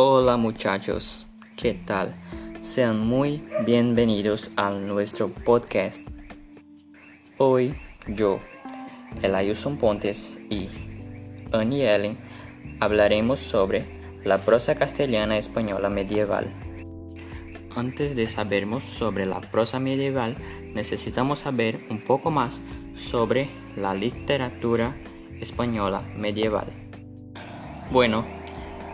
Hola muchachos, ¿qué tal? Sean muy bienvenidos a nuestro podcast. Hoy yo, Elayuson Pontes y Annie Ellen hablaremos sobre la prosa castellana española medieval. Antes de sabermos sobre la prosa medieval, necesitamos saber un poco más sobre la literatura española medieval. Bueno,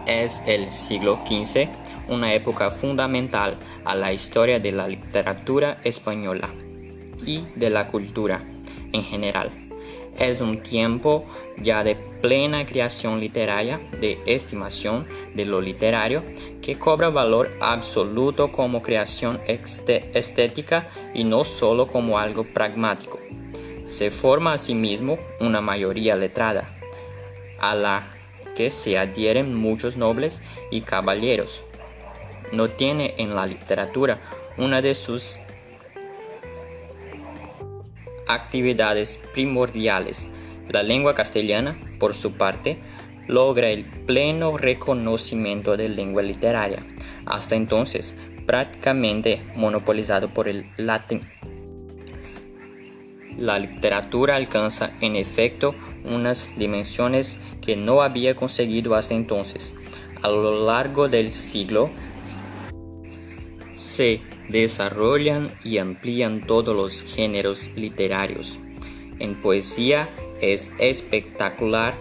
es el siglo XV, una época fundamental a la historia de la literatura española y de la cultura en general. Es un tiempo ya de plena creación literaria, de estimación de lo literario, que cobra valor absoluto como creación estética y no solo como algo pragmático. Se forma asimismo una mayoría letrada, a la que se adhieren muchos nobles y caballeros. No tiene en la literatura una de sus actividades primordiales. La lengua castellana, por su parte, logra el pleno reconocimiento de lengua literaria, hasta entonces prácticamente monopolizado por el latín. La literatura alcanza, en efecto, unas dimensiones que no había conseguido hasta entonces. A lo largo del siglo se desarrollan y amplían todos los géneros literarios. En poesía es espectacular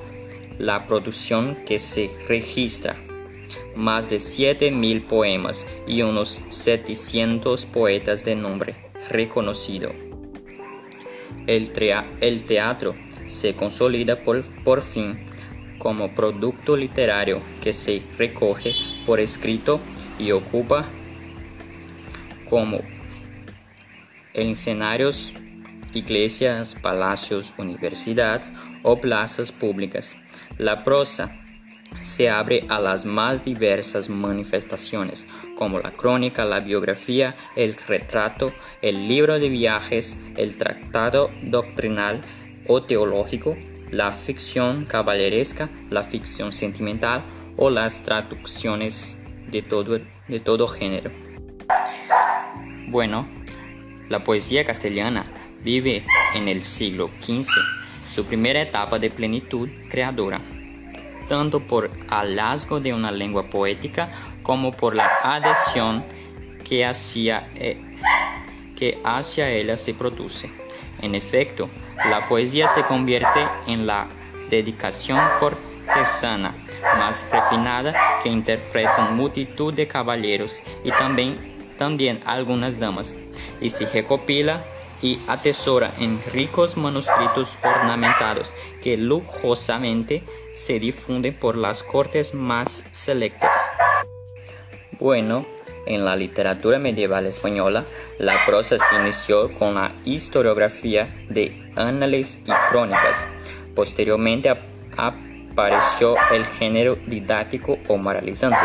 la producción que se registra. Más de 7.000 poemas y unos 700 poetas de nombre reconocido. El, el teatro se consolida por, por fin como producto literario que se recoge por escrito y ocupa como escenarios, iglesias, palacios, universidades o plazas públicas. La prosa se abre a las más diversas manifestaciones, como la crónica, la biografía, el retrato, el libro de viajes, el tratado doctrinal, o teológico, la ficción caballeresca, la ficción sentimental o las traducciones de todo, de todo género. Bueno, la poesía castellana vive en el siglo XV, su primera etapa de plenitud creadora, tanto por hallazgo de una lengua poética como por la adhesión que hacia, eh, que hacia ella se produce. En efecto, la poesía se convierte en la dedicación cortesana más refinada que interpretan multitud de caballeros y también, también algunas damas, y se recopila y atesora en ricos manuscritos ornamentados que lujosamente se difunden por las cortes más selectas. Bueno, en la literatura medieval española, la prosa se inició con la historiografía de análisis y crónicas. Posteriormente apareció el género didáctico o moralizante.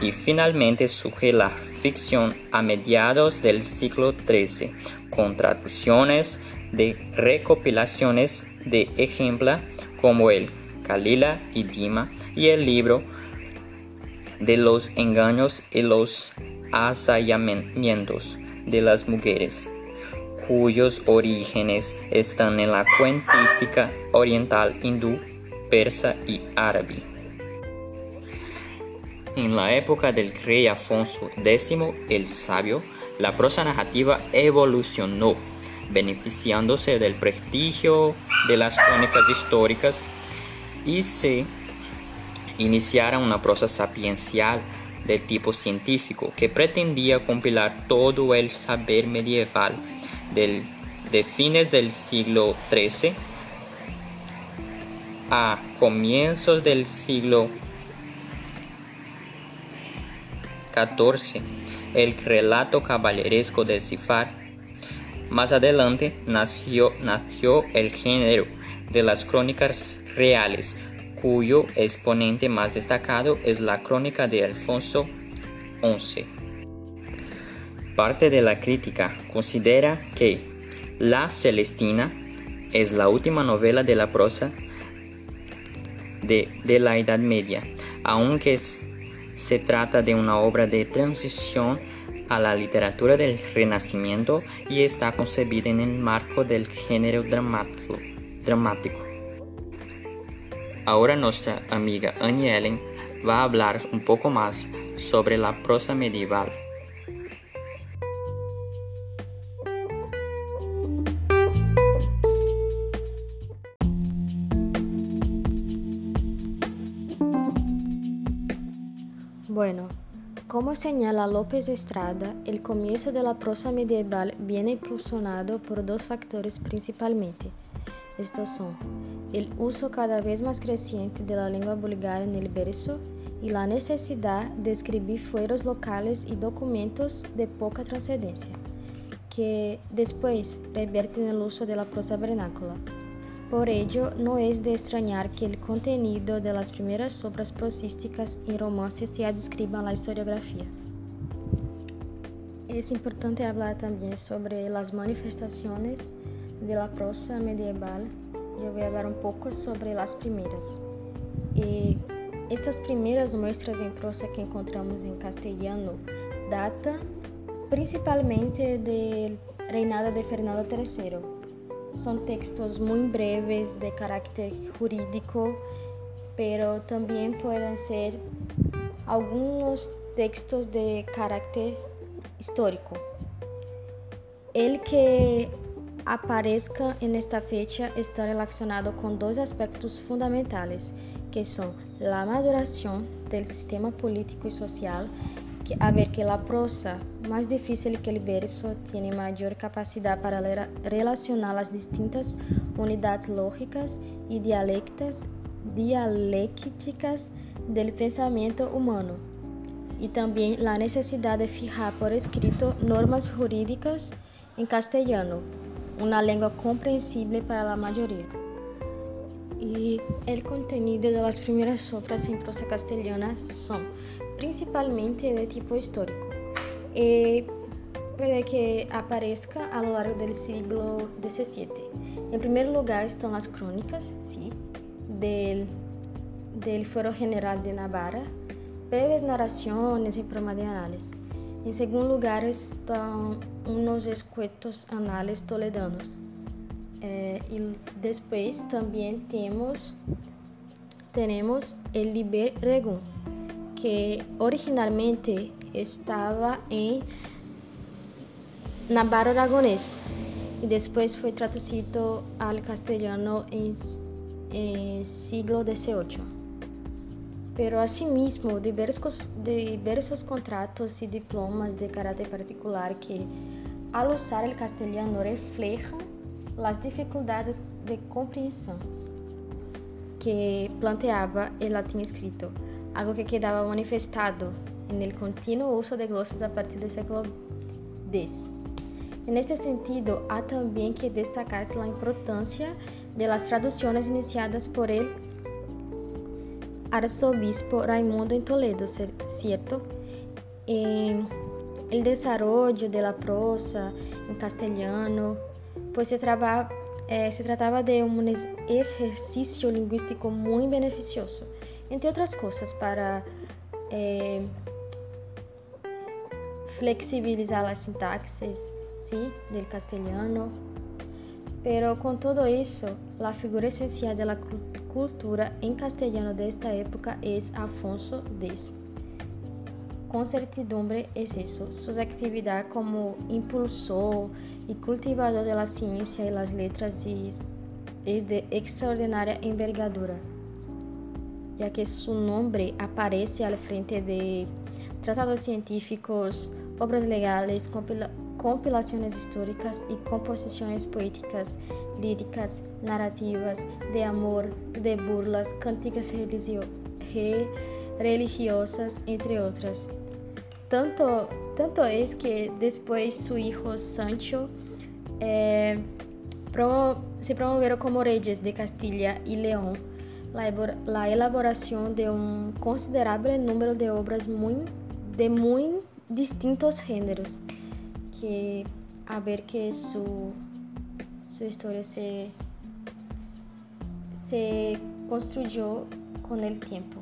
Y finalmente surge la ficción a mediados del siglo XIII, con traducciones de recopilaciones de ejemplos como el Calila y Dima y el libro de los engaños y los asallamientos de las mujeres, cuyos orígenes están en la cuentística oriental hindú, persa y árabe. En la época del rey Afonso X el Sabio, la prosa narrativa evolucionó, beneficiándose del prestigio de las crónicas históricas y se iniciara una prosa sapiencial de tipo científico que pretendía compilar todo el saber medieval del, de fines del siglo XIII a comienzos del siglo XIV, el relato caballeresco de Cifar. Más adelante nació, nació el género de las crónicas reales, cuyo exponente más destacado es la crónica de Alfonso XI. Parte de la crítica considera que La Celestina es la última novela de la prosa de, la Edad Media, aunque Se trata de una obra de transición a la literatura del Renacimiento y está concebida en el marco del género dramático. Ahora nuestra amiga Annie Ellen va a hablar un poco más sobre la prosa medieval. Bueno, como señala López Estrada, el comienzo de la prosa medieval viene impulsionado por dos factores principalmente. Estos son el uso cada vez más creciente de la lengua vulgar en el verso y de escribir fueros locales y documentos de poca trascendencia, que después revierten en el uso de la prosa vernácula. Por ello, no es de extrañar que el contenido de las primeras obras prosísticas y romances se adscriba a la historiografía. Es importante hablar también sobre las manifestaciones de la prosa medieval. Yo voy a hablar un poco sobre las primeras. Y estas primeras muestras en prosa que encontramos en castellano datan principalmente del reinado de Fernando III son textos muy breves de carácter jurídico, pero también pueden ser algunos textos de carácter histórico. El que aparezca en esta fecha está relacionado con dos aspectos fundamentales, que son la maduración del sistema político y social a ver que la prosa, más difícil que el verso, tiene mayor capacidad para relacionar las distintas unidades lógicas y dialécticas, dialécticas del pensamiento humano, y también la necesidad de fijar por escrito normas jurídicas en castellano, una lengua comprensible para la mayoría. Y el contenido de las primeras obras en prosa castellana son principalmente de tipo histórico. Eh, puede que aparezca a lo largo del siglo XVII. En primer lugar están las crónicas, sí, del, del Foro General de Navarra, breves narraciones y forma de análisis. En segundo lugar están unos escuetos anales toledanos. Eh, y después también tenemos, tenemos el Liber Regum, que originalmente estaba em Navarro Aragonés e depois foi traduzido ao castelhano em, em siglo XVIII. Pero asimismo, diversos, diversos contratos e diplomas de caráter particular que, al usar o castelhano, reflejan as dificuldades de compreensão que planteava o latim escrito algo que quedaba manifestado en el continuo uso de glosas a partir del siglo X. En este sentido, hay también que destacarse la importancia de las traducciones iniciadas por el arzobispo Raimundo en Toledo, ¿cierto? En el desarrollo de la prosa en castellano, pues se, traba, eh, se trataba de un ejercicio lingüístico muy beneficioso entre outras coisas, para é, flexibilizar as sintaxes ¿sí? del castelhano. Pero con todo eso, la figura esencial de la cultura en castellano de esta época es Afonso X. Com certidumbre es eso, su actividad como impulsor y cultivador de la ciencia y las letras es, es de extraordinaria envergadura ya que su nombre aparece al frente de tratados científicos, obras legales, compila compilaciones históricas y composiciones poéticas, líricas, narrativas, de amor, de burlas, cantigas religio religiosas, entre otras. Tanto, tanto es que después su hijo Sancho eh, promo se promovieron como reyes de Castilla y León la elaboración de un considerable número de obras muy, de muy distintos géneros, a ver que su, su historia se, se construyó con el tiempo.